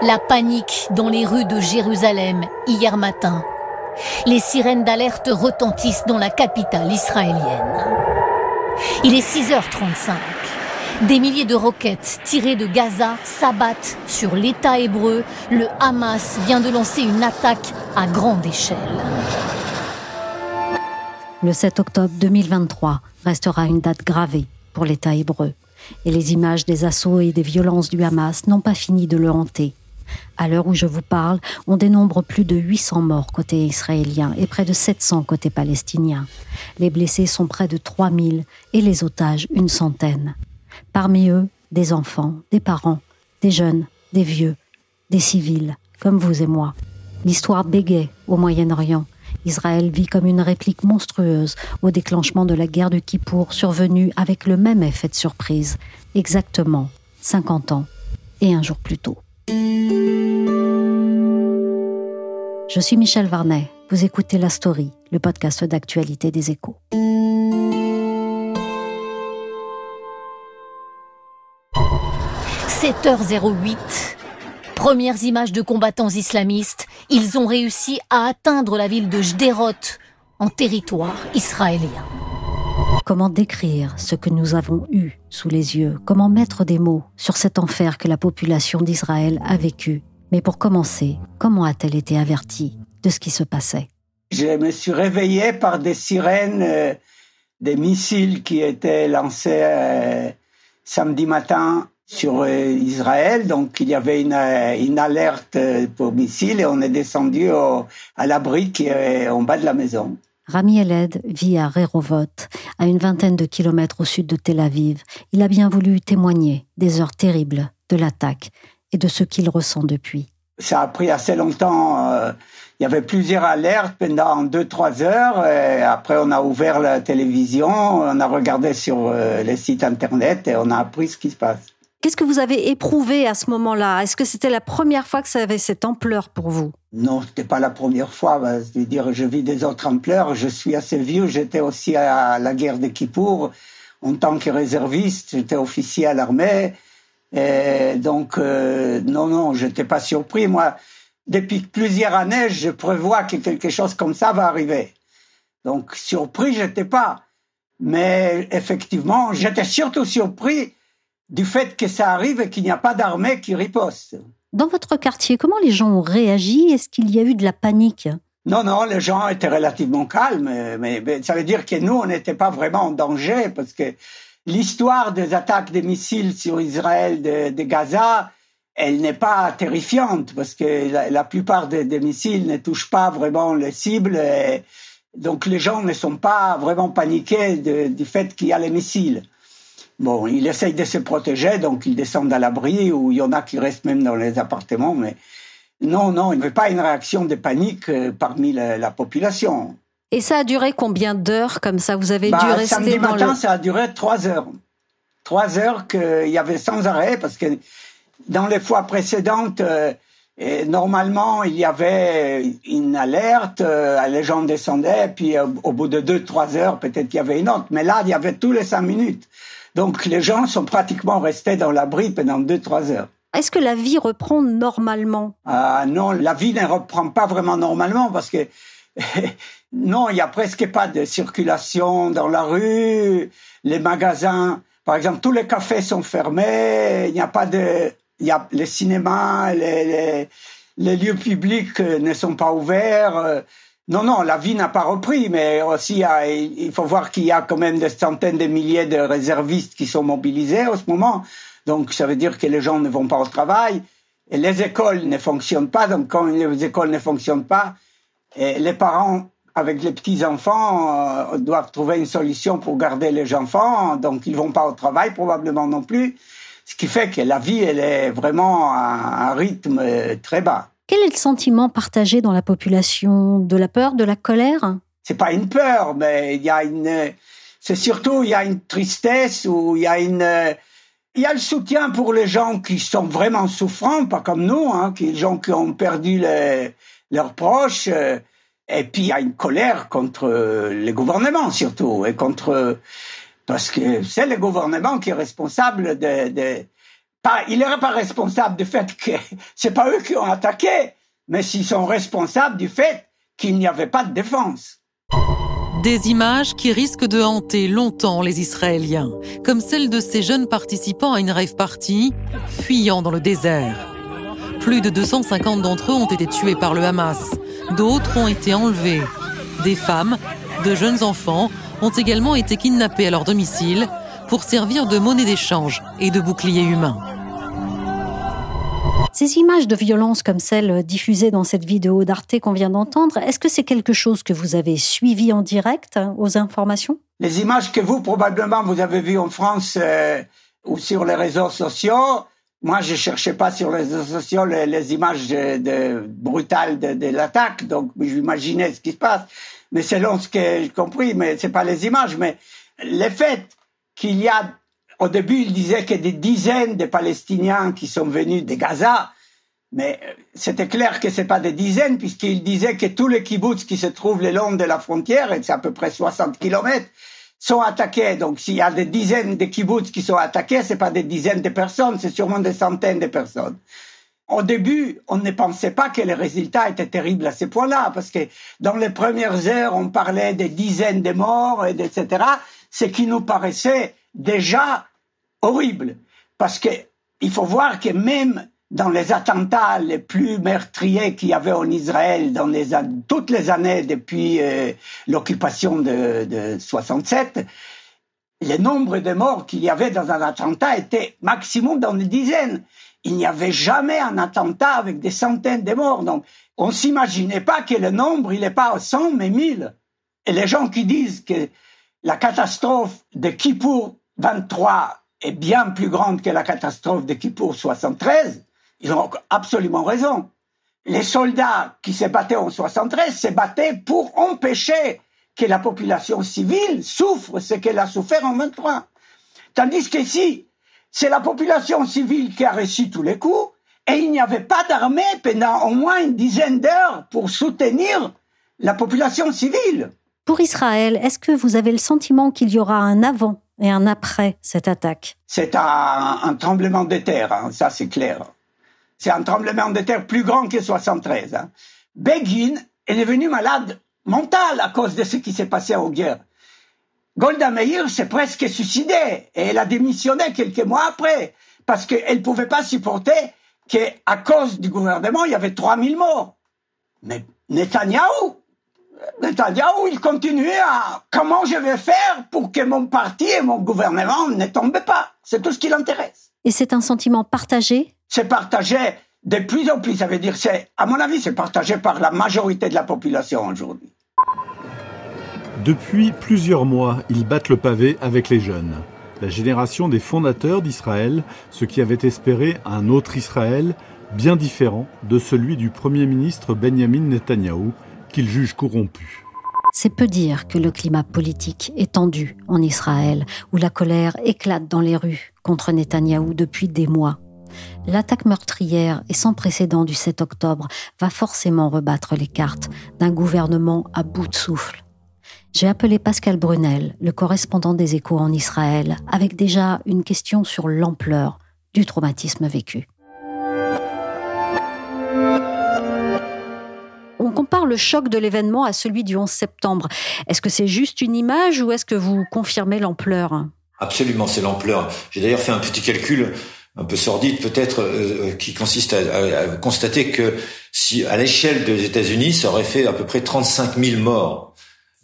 La panique dans les rues de Jérusalem hier matin. Les sirènes d'alerte retentissent dans la capitale israélienne. Il est 6h35. Des milliers de roquettes tirées de Gaza s'abattent sur l'État hébreu. Le Hamas vient de lancer une attaque à grande échelle. Le 7 octobre 2023 restera une date gravée pour l'État hébreu. Et les images des assauts et des violences du Hamas n'ont pas fini de le hanter. À l'heure où je vous parle, on dénombre plus de 800 morts côté israélien et près de 700 côté palestinien. Les blessés sont près de 3000 et les otages une centaine. Parmi eux, des enfants, des parents, des jeunes, des vieux, des civils, comme vous et moi. L'histoire bégaye au Moyen-Orient. Israël vit comme une réplique monstrueuse au déclenchement de la guerre de Kippour survenue avec le même effet de surprise, exactement 50 ans et un jour plus tôt. Je suis Michel Varnet. Vous écoutez La Story, le podcast d'actualité des échos. « 7h08. Premières images de combattants islamistes. Ils ont réussi à atteindre la ville de Jderot, en territoire israélien. Comment décrire ce que nous avons eu sous les yeux? Comment mettre des mots sur cet enfer que la population d'Israël a vécu? Mais pour commencer, comment a-t-elle été avertie de ce qui se passait? Je me suis réveillé par des sirènes, euh, des missiles qui étaient lancés euh, samedi matin sur euh, Israël. Donc il y avait une, une alerte pour missiles et on est descendu à l'abri qui est en bas de la maison. Rami Eled vit à Rerovot, à une vingtaine de kilomètres au sud de Tel Aviv. Il a bien voulu témoigner des heures terribles de l'attaque et de ce qu'il ressent depuis. Ça a pris assez longtemps. Euh, il y avait plusieurs alertes pendant deux, trois heures. Et après, on a ouvert la télévision, on a regardé sur euh, les sites Internet et on a appris ce qui se passe. Qu'est-ce que vous avez éprouvé à ce moment-là? Est-ce que c'était la première fois que ça avait cette ampleur pour vous? Non, c'était pas la première fois. Bah, je veux dire, je vis des autres ampleurs. Je suis assez vieux. J'étais aussi à la guerre de Kippour en tant que réserviste. J'étais officier à l'armée. Donc, euh, non, non, je n'étais pas surpris. Moi, depuis plusieurs années, je prévois que quelque chose comme ça va arriver. Donc, surpris, je n'étais pas. Mais effectivement, j'étais surtout surpris du fait que ça arrive et qu'il n'y a pas d'armée qui riposte. Dans votre quartier, comment les gens ont réagi? Est-ce qu'il y a eu de la panique? Non, non, les gens étaient relativement calmes, mais, mais ça veut dire que nous, on n'était pas vraiment en danger parce que l'histoire des attaques des missiles sur Israël de, Gaza, elle n'est pas terrifiante parce que la, plupart des, missiles ne touchent pas vraiment les cibles. donc les gens ne sont pas vraiment paniqués du fait qu'il y a les missiles. Bon, ils essayent de se protéger, donc ils descendent à l'abri, ou il y en a qui restent même dans les appartements, mais non, non, il n'y avait pas une réaction de panique euh, parmi la population. Et ça a duré combien d'heures comme ça? Vous avez dû bah, rester samedi matin, ça a duré trois heures. Trois heures qu'il y avait sans arrêt parce que dans les fois précédentes, euh, normalement, il y avait une alerte, euh, les gens descendaient, puis euh, au bout de deux, trois heures, peut-être qu'il y avait une autre. Mais là, il y avait tous les cinq minutes. Donc les gens sont pratiquement restés dans l'abri pendant deux, trois heures. Est-ce que la vie reprend normalement? Ah non, la vie ne reprend pas vraiment normalement parce que non, il y a presque pas de circulation dans la rue. Les magasins, par exemple, tous les cafés sont fermés. Il n'y a pas de, il y a les cinémas, les, les, lieux publics ne sont pas ouverts. Non, non, la vie n'a pas repris, mais aussi il faut voir qu'il y a quand même des centaines de milliers de réservistes qui sont mobilisés en ce moment. Donc ça veut dire que les gens ne vont pas au travail et les écoles ne fonctionnent pas. Donc quand les écoles ne fonctionnent pas, et les parents avec les petits enfants, euh, doivent trouver une solution pour garder les enfants, donc ils vont pas au travail probablement non plus. Ce qui fait que la vie, elle est vraiment à un rythme très bas. Quel est le sentiment partagé dans la population? De la peur, de la colère? C'est pas une peur, mais il y a une. C'est surtout il y a une tristesse ou il y a une. Il y a le soutien pour les gens qui sont vraiment souffrants, pas comme nous, hein, qui, les gens qui ont perdu leurs proches. Et puis il y a une colère contre les gouvernements surtout et contre parce que c'est le gouvernement qui est responsable de il n'est pas responsable du fait que c'est pas eux qui ont attaqué, mais s'ils sont responsables du fait qu'il n'y avait pas de défense. Des images qui risquent de hanter longtemps les Israéliens, comme celle de ces jeunes participants à une rave party, fuyant dans le désert. Plus de 250 d'entre eux ont été tués par le Hamas, d'autres ont été enlevés. Des femmes, de jeunes enfants ont également été kidnappés à leur domicile pour servir de monnaie d'échange et de bouclier humain. Ces images de violence comme celles diffusées dans cette vidéo d'Arte qu'on vient d'entendre, est-ce que c'est quelque chose que vous avez suivi en direct hein, aux informations? Les images que vous, probablement, vous avez vues en France euh, ou sur les réseaux sociaux, moi, je cherchais pas sur les réseaux sociaux les, images de, brutales de, de l'attaque, donc j'imaginais ce qui se passe. Mais selon ce que j'ai compris, mais c'est pas les images, mais le fait qu'il y a, au début, il disait que des dizaines de Palestiniens qui sont venus de Gaza, mais euh, c'était clair que c'est pas des dizaines, puisqu'il disait que tous les kibbutz qui se trouvent le long de la frontière, et c'est à peu près 60 kilomètres, sont attaqués. Donc, s'il y a des dizaines de kibbutz qui sont attaqués, c'est pas des dizaines de personnes, c'est sûrement des centaines de personnes. Au début, on ne pensait pas que les résultats étaient terribles à ce point-là, parce que dans les premières heures, on parlait des dizaines de morts, etc ce qui nous paraissait déjà horrible. Parce que il faut voir que même dans les attentats les plus meurtriers qu'il y avait en Israël dans toutes les années depuis euh, l'occupation de, de 67, le nombre de morts qu'il y avait dans un attentat était maximum dans les dizaines. Il n'y avait jamais un attentat avec des centaines de morts. Donc, on s'imaginait pas que le nombre, il n'est pas à 100, mais 1000. Et les gens qui disent que la catastrophe de Kippour 23 est bien plus grande que la catastrophe de Kippour 73, ils ont absolument raison. Les soldats qui se battaient en 73 se battaient pour empêcher que la population civile souffre ce qu'elle a souffert en 23. Tandis qu'ici, c'est la population civile qui a reçu tous les coups et il n'y avait pas d'armée pendant au moins une dizaine d'heures pour soutenir la population civile. Pour Israël, est-ce que vous avez le sentiment qu'il y aura un avant et un après cette attaque? C'est un, tremblement de terre, hein, ça c'est clair. C'est un tremblement de terre plus grand que 73. Hein. Begin est devenu malade mental à cause de ce qui s'est passé en guerre. Golda Meir s'est presque suicidée et elle a démissionné quelques mois après parce qu'elle ne pouvait pas supporter qu'à cause du gouvernement, il y avait 3000 morts. Mais Netanyahou, Netanyahou, il continuait à comment je vais faire pour que mon parti et mon gouvernement ne tombent pas? C'est tout ce qui l'intéresse. Et c'est un sentiment partagé? C'est partagé de plus en plus. Ça veut dire, c'est, à mon avis, c'est partagé par la majorité de la population aujourd'hui. Depuis plusieurs mois, ils battent le pavé avec les jeunes. La génération des fondateurs d'Israël, ceux qui avaient espéré un autre Israël, bien différent de celui du Premier ministre Benjamin Netanyahou, qu'il juge corrompu. C'est peu dire que le climat politique est tendu en Israël, où la colère éclate dans les rues contre Netanyahou depuis des mois. L'attaque meurtrière et sans précédent du 7 octobre va forcément rebattre les cartes d'un gouvernement à bout de souffle. J'ai appelé Pascal Brunel, le correspondant des échos en Israël, avec déjà une question sur l'ampleur du traumatisme vécu. On compare le choc de l'événement à celui du 11 septembre. Est-ce que c'est juste une image ou est-ce que vous confirmez l'ampleur? Absolument, c'est l'ampleur. J'ai d'ailleurs fait un petit calcul un peu sordide peut-être, euh, qui consiste à, constater que si à l'échelle des États-Unis, ça aurait fait à peu près 35 000 morts.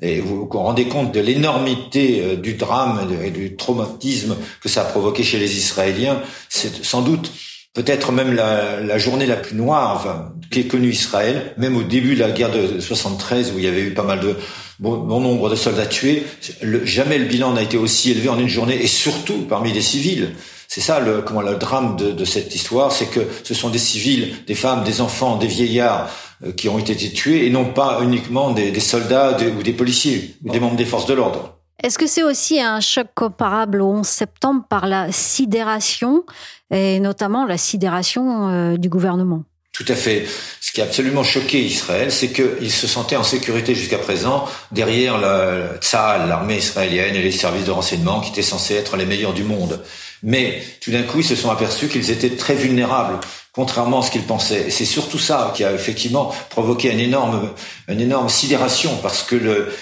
Et vous vous rendez compte de l'énormité euh, du drame et du traumatisme que ça a provoqué chez les Israéliens. C'est sans doute peut-être même la, journée la plus noire qu'ait connue Israël, même au début de la guerre de 73 où il y avait eu pas mal de bon, nombre de soldats tués, jamais le bilan n'a été aussi élevé en une journée et surtout parmi les civils. C'est ça le, comment, le drame de, cette histoire, c'est que ce sont des civils, des femmes, des enfants, des vieillards euh, qui ont été tués et non pas uniquement des, des soldats ou des policiers ou des membres des forces de l'ordre. Est-ce que c'est aussi un choc comparable au 11 septembre par la sidération et notamment la sidération euh, du gouvernement? Tout à fait. Ce qui a absolument choqué Israël, c'est qu'il se sentait en sécurité jusqu'à présent derrière le Tzahal, l'armée israélienne et les services de renseignement qui étaient censés être les meilleurs du monde. Mais tout d'un coup, ils se sont aperçus qu'ils étaient très vulnérables, contrairement à ce qu'ils pensaient. Et c'est surtout ça qui a effectivement provoqué une énorme, une énorme sidération, parce que le,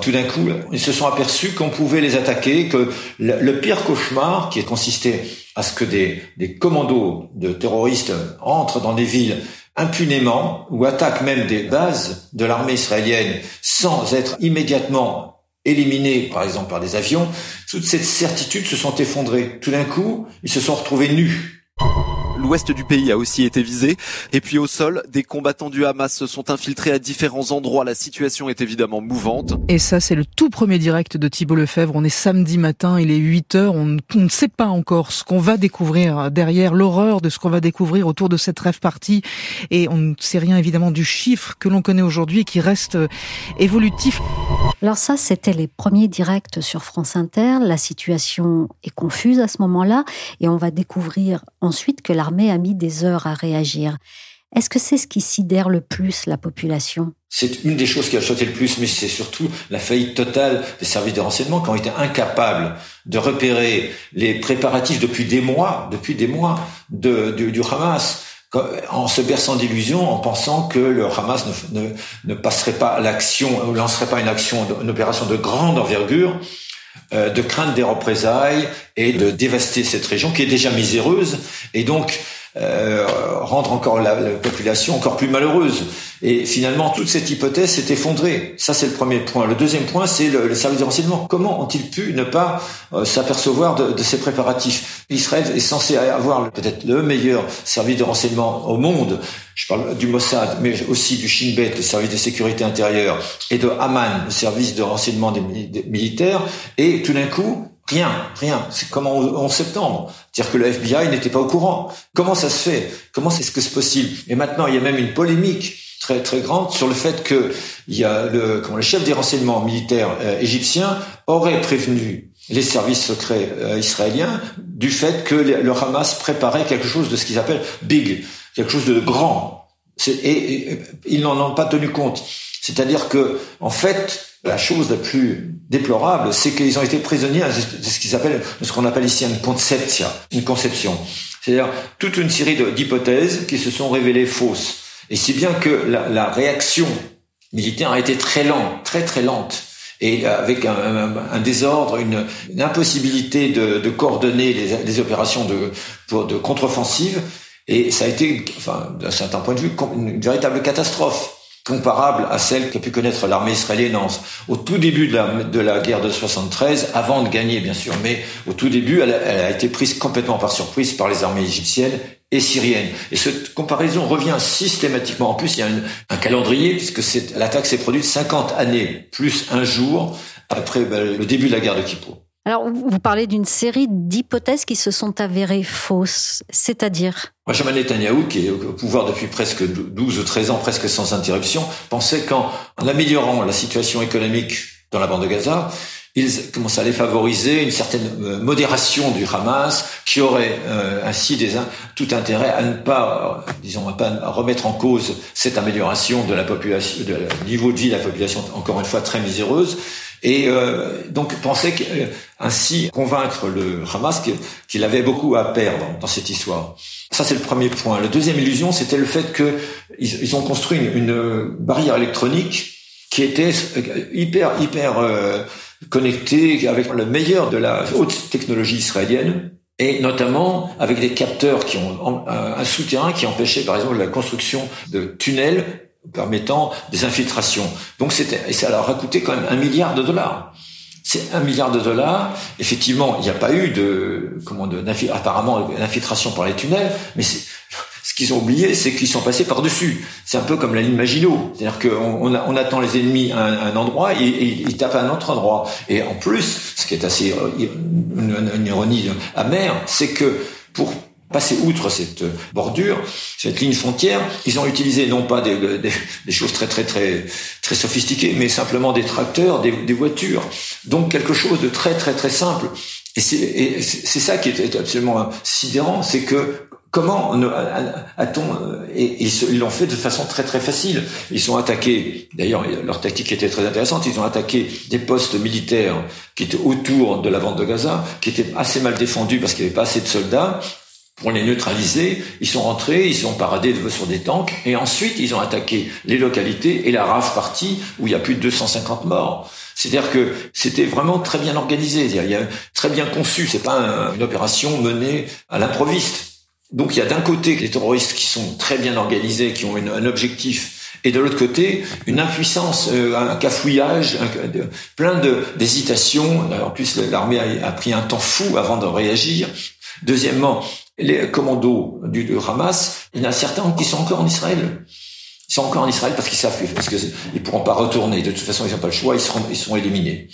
tout d'un coup, ils se sont aperçus qu'on pouvait les attaquer, que le, pire cauchemar, qui consistait à ce que des, des commandos de terroristes entrent dans des villes impunément ou attaquent même des bases de l'armée israélienne sans être immédiatement éliminés, par exemple, par des avions, toutes ces certitudes se sont effondrées. Tout d'un coup, ils se sont retrouvés nus. L'ouest du pays a aussi été visé. Et puis au sol, des combattants du Hamas se sont infiltrés à différents endroits. La situation est évidemment mouvante. Et ça, c'est le tout premier direct de Thibault Lefebvre. On est samedi matin, il est 8 heures. On, ne sait pas encore ce qu'on va découvrir derrière, l'horreur de ce qu'on va découvrir autour de cette rêve partie. Et on ne sait rien évidemment du chiffre que l'on connaît aujourd'hui et qui reste euh, évolutif. Alors ça, c'était les premiers directs sur France Inter. La situation est confuse à ce moment-là. Et on va découvrir ensuite que la l'armée a mis des heures à réagir. Est-ce que c'est ce qui sidère le plus la population? C'est une des choses qui a choqué le plus, mais c'est surtout la faillite totale des services de renseignement qui ont été incapables de repérer les préparatifs depuis des mois, depuis des mois de, du, Hamas en se berçant d'illusions, en pensant que le Hamas ne, ne, ne passerait pas l'action, ou lancerait pas une action, une opération de grande envergure, de craindre des représailles et de dévaster cette région qui est déjà miséreuse. Et donc euh, rendre encore la, population encore plus malheureuse. Et finalement, toute cette hypothèse s'est effondrée. Ça, c'est le premier point. Le deuxième point, c'est le, service de renseignement. Comment ont-ils pu ne pas euh, s'apercevoir de, de, ces préparatifs? Israël est censé avoir peut-être le meilleur service de renseignement au monde. Je parle du Mossad, mais aussi du Shin Bet, le service de sécurité intérieure, et de Haman, le service de renseignement des militaires. Et tout d'un coup, Rien, rien. C'est comme en, septembre. C'est-à-dire que le FBI n'était pas au courant. Comment ça se fait? Comment est-ce que c'est possible? Et maintenant, il y a même une polémique très très grande sur le fait que il y a le, comment, le chef des renseignements militaires euh, égyptiens aurait prévenu les services secrets euh, israéliens du fait que le, Hamas préparait quelque chose de ce qu'ils appellent big, quelque chose de grand. Et, ils n'en ont pas tenu compte. C'est-à-dire que, en fait, la chose la plus déplorable, c'est qu'ils ont été prisonniers de ce qu'ils appellent, ce qu'on appelle ici une conception, une conception. C'est-à-dire toute une série d'hypothèses qui se sont révélées fausses. Et si bien que la, réaction militaire a été très lente, très très lente, et avec un, désordre, une, impossibilité de, de coordonner les, opérations de, de contre-offensive. Et ça a été, enfin, d'un certain point de vue, une véritable catastrophe comparable à celle qu'a pu connaître l'armée israélienne au tout début de la, guerre de 73, avant de gagner bien sûr, mais au tout début, elle, a été prise complètement par surprise par les armées égyptiennes et syriennes. Et cette comparaison revient systématiquement. En plus, il y a un calendrier, puisque l'attaque s'est produite 50 années, plus un jour après ben, le début de la guerre de Kippour. Alors, vous parlez d'une série d'hypothèses qui se sont avérées fausses, c'est-à-dire Benjamin Netanyahu, qui est au pouvoir depuis presque 12 ou 13 ans, presque sans interruption, pensait qu'en améliorant la situation économique dans la bande de Gaza, ils commencent à favoriser une certaine euh, modération du Hamas, qui aurait euh, ainsi tout intérêt à ne pas, disons, à pas remettre en cause cette amélioration de la population, de niveau de vie de la population, encore une fois très miséreuse, et euh, donc pensait ainsi convaincre le Hamas qu'il avait beaucoup à perdre dans cette histoire. Ça c'est le premier point. La deuxième illusion, c'était le fait que ils, ont construit une, barrière électronique qui était hyper hyper euh, connectée avec le meilleur de la haute technologie israélienne et notamment avec des capteurs qui ont un souterrain qui empêchait par exemple la construction de tunnels permettant des infiltrations. Donc c'était, et ça leur a coûté quand même un milliard de dollars. c'est un milliard de dollars. Effectivement, il n'y a pas eu de, comment, de, apparemment, d'infiltration par les tunnels, mais ce qu'ils ont oublié, c'est qu'ils sont passés par-dessus. C'est un peu comme la ligne Maginot. C'est-à-dire qu'on on, attend les ennemis à un, endroit et, ils tapent à un autre endroit. Et en plus, ce qui est assez euh, une ironie amère, c'est que pour passer outre cette bordure, cette ligne frontière, ils ont utilisé non pas des, des, choses très très très très sophistiquées, mais simplement des tracteurs, des, des voitures. Donc quelque chose de très très très simple. Et c'est ça qui est absolument sidérant, c'est que Comment a-t-on et, ils l'ont fait de façon très très facile. Ils sont attaqués. D'ailleurs, leur tactique était très intéressante. Ils ont attaqué des postes militaires qui étaient autour de la vente de Gaza, qui étaient assez mal défendus parce qu'il n'y avait pas assez de soldats pour les neutraliser. Ils sont rentrés, ils sont paradés sur des tanks, et ensuite ils ont attaqué les localités et la RAF partie où il y a plus de 250 morts. C'est-à-dire que c'était vraiment très bien organisé, il y a très bien conçu. C'est pas une opération menée à l'improviste. Donc il y a d'un côté les terroristes qui sont très bien organisés, qui ont un objectif et de l'autre côté, une impuissance, euh, un cafouillage, plein d'hésitations. En plus, l'armée a, pris un temps fou avant de réagir. Deuxièmement, les commandos du, Hamas, il y en a certains qui sont encore en Israël. Ils sont encore en Israël parce qu'ils savent parce qu'ils pourront pas retourner. De toute façon, ils n'ont pas le choix. Ils seront, éliminés.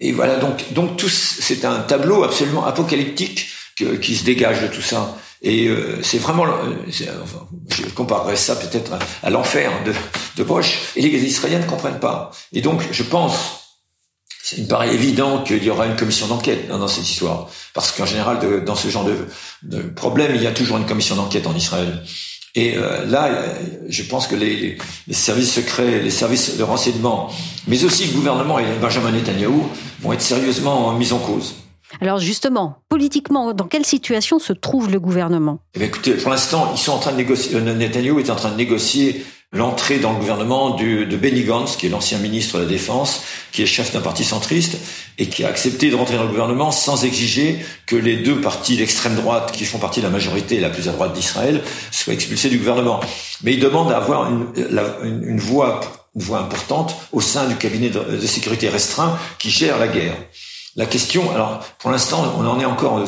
Et voilà. Donc, donc tout, c'est un tableau absolument apocalyptique qui se dégage de tout ça. Et euh, c'est vraiment, enfin, je comparerais ça peut-être à, l'enfer de, de Bosch. Et les Israéliens ne comprennent pas. Et donc, je pense il me paraît évident qu'il y aura une commission d'enquête dans, cette histoire. Parce qu'en général, de, dans ce genre de, de, problème, il y a toujours une commission d'enquête en Israël. Et euh, là, je pense que les, les, services secrets, les services de renseignement, mais aussi le gouvernement et Benjamin Netanyahu vont être sérieusement mis en cause. Alors justement, politiquement, dans quelle situation se trouve le gouvernement? Eh Écoutez, pour l'instant, ils sont en train de négocier. Euh, Netanyahu est en train de négocier l'entrée dans le gouvernement de Benny Gantz, qui est l'ancien ministre de la Défense, qui est chef d'un parti centriste, et qui a accepté de rentrer dans le gouvernement sans exiger que les deux partis d'extrême droite, qui font partie de la majorité la plus à droite d'Israël, soient expulsés du gouvernement. Mais il demande une, une, une voix une voix importante au sein du cabinet de sécurité restreint qui gère la guerre. La question, alors pour l'instant, on en est encore. Euh,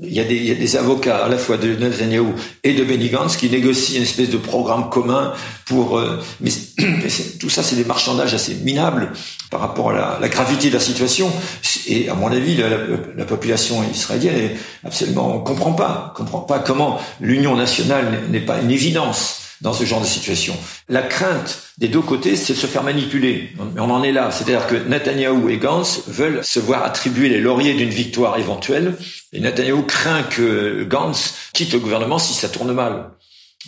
il y, a des, avocats à la fois de Netanyahu et de Benny Gantz qui négocient une espèce de programme commun pour. Euh, mais, tout ça, c'est des marchandages assez minables par rapport à la, gravité de la situation. Et à mon avis, la, la, population israélienne est absolument comprend pas, comprend pas comment l'union nationale n'est pas une évidence dans ce genre de situation. La crainte des deux côtés, c'est de se faire manipuler. On en est là. C'est-à-dire que Netanyahu et Gantz veulent se voir attribuer les lauriers d'une victoire éventuelle. Et Netanyahu craint que Gantz quitte le gouvernement si ça tourne mal.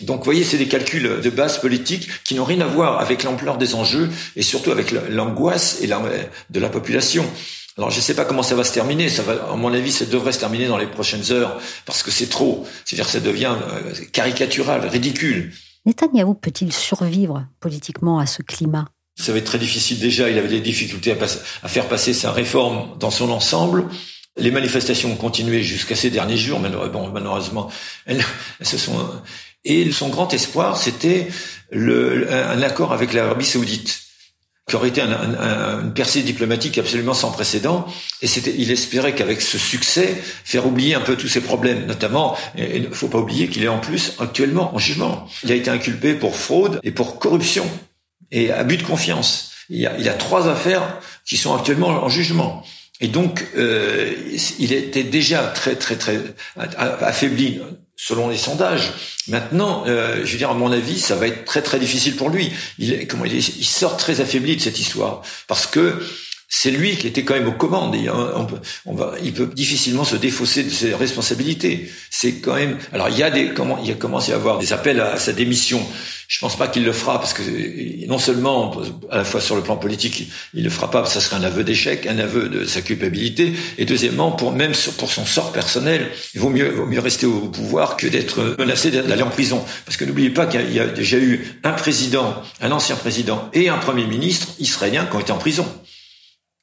Donc, vous voyez, c'est des calculs de base politique qui n'ont rien à voir avec l'ampleur des enjeux et surtout avec l'angoisse et de la population. Alors, je ne sais pas comment ça va se terminer. Ça va, à mon avis, ça devrait se terminer dans les prochaines heures parce que c'est trop. C'est-à-dire, ça devient euh, caricatural, ridicule. Netanyahou peut-il survivre politiquement à ce climat? Ça va être très difficile déjà. Il avait des difficultés à, faire passer sa réforme dans son ensemble. Les manifestations ont continué jusqu'à ces derniers jours. Malheureusement, elles, se sont. Et son grand espoir, c'était un accord avec l'Arabie Saoudite qui aurait été une percée diplomatique absolument sans précédent. Et c'était, il espérait qu'avec ce succès, faire oublier un peu tous ces problèmes, notamment, il ne faut pas oublier qu'il est en plus actuellement en jugement. Il a été inculpé pour fraude et pour corruption et abus de confiance. Il y a, il a trois affaires qui sont actuellement en jugement. Et donc, euh, il était déjà très, très, très affaibli selon les sondages. Maintenant, euh, je veux dire, à mon avis, ça va être très très difficile pour lui. Il, comment il, il sort très affaibli de cette histoire parce que c'est lui qui était quand même aux commandes. Va, il peut difficilement se défausser de ses responsabilités. C'est quand même. Alors il y a des comment il commencé à avoir des appels à, sa démission. Je pense pas qu'il le fera parce que non seulement à la fois sur le plan politique il le fera pas, ça serait un aveu d'échec, un aveu de sa culpabilité, et deuxièmement pour même pour son sort personnel, il vaut mieux vaut mieux rester au pouvoir que d'être menacé d'aller en prison. Parce que n'oubliez pas qu'il y a déjà eu un président, un ancien président et un premier ministre israélien qui ont été en prison.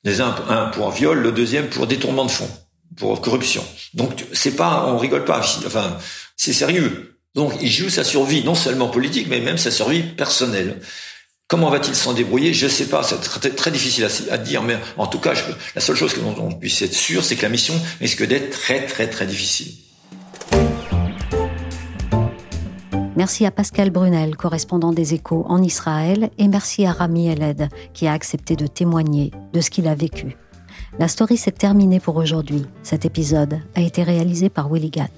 Les uns, un pour viol, le deuxième pour détournement de fonds, pour corruption. Donc c'est pas, on rigole pas. Enfin, c'est sérieux. Donc il joue sa survie non seulement politique, mais même sa survie personnelle. Comment va-t-il s'en débrouiller? Je ne sais pas, c'est très, difficile à, dire, mais en tout cas, la seule chose que l'on on puisse être sûr, c'est que la mission risque d'être très très très difficile. Merci à Pascal Brunel, correspondant des Échos en Israël, et merci à Rami Eled, qui a accepté de témoigner de ce qu'il a vécu. La story s'est terminée pour aujourd'hui. Cet épisode a été réalisé par Willy Gann.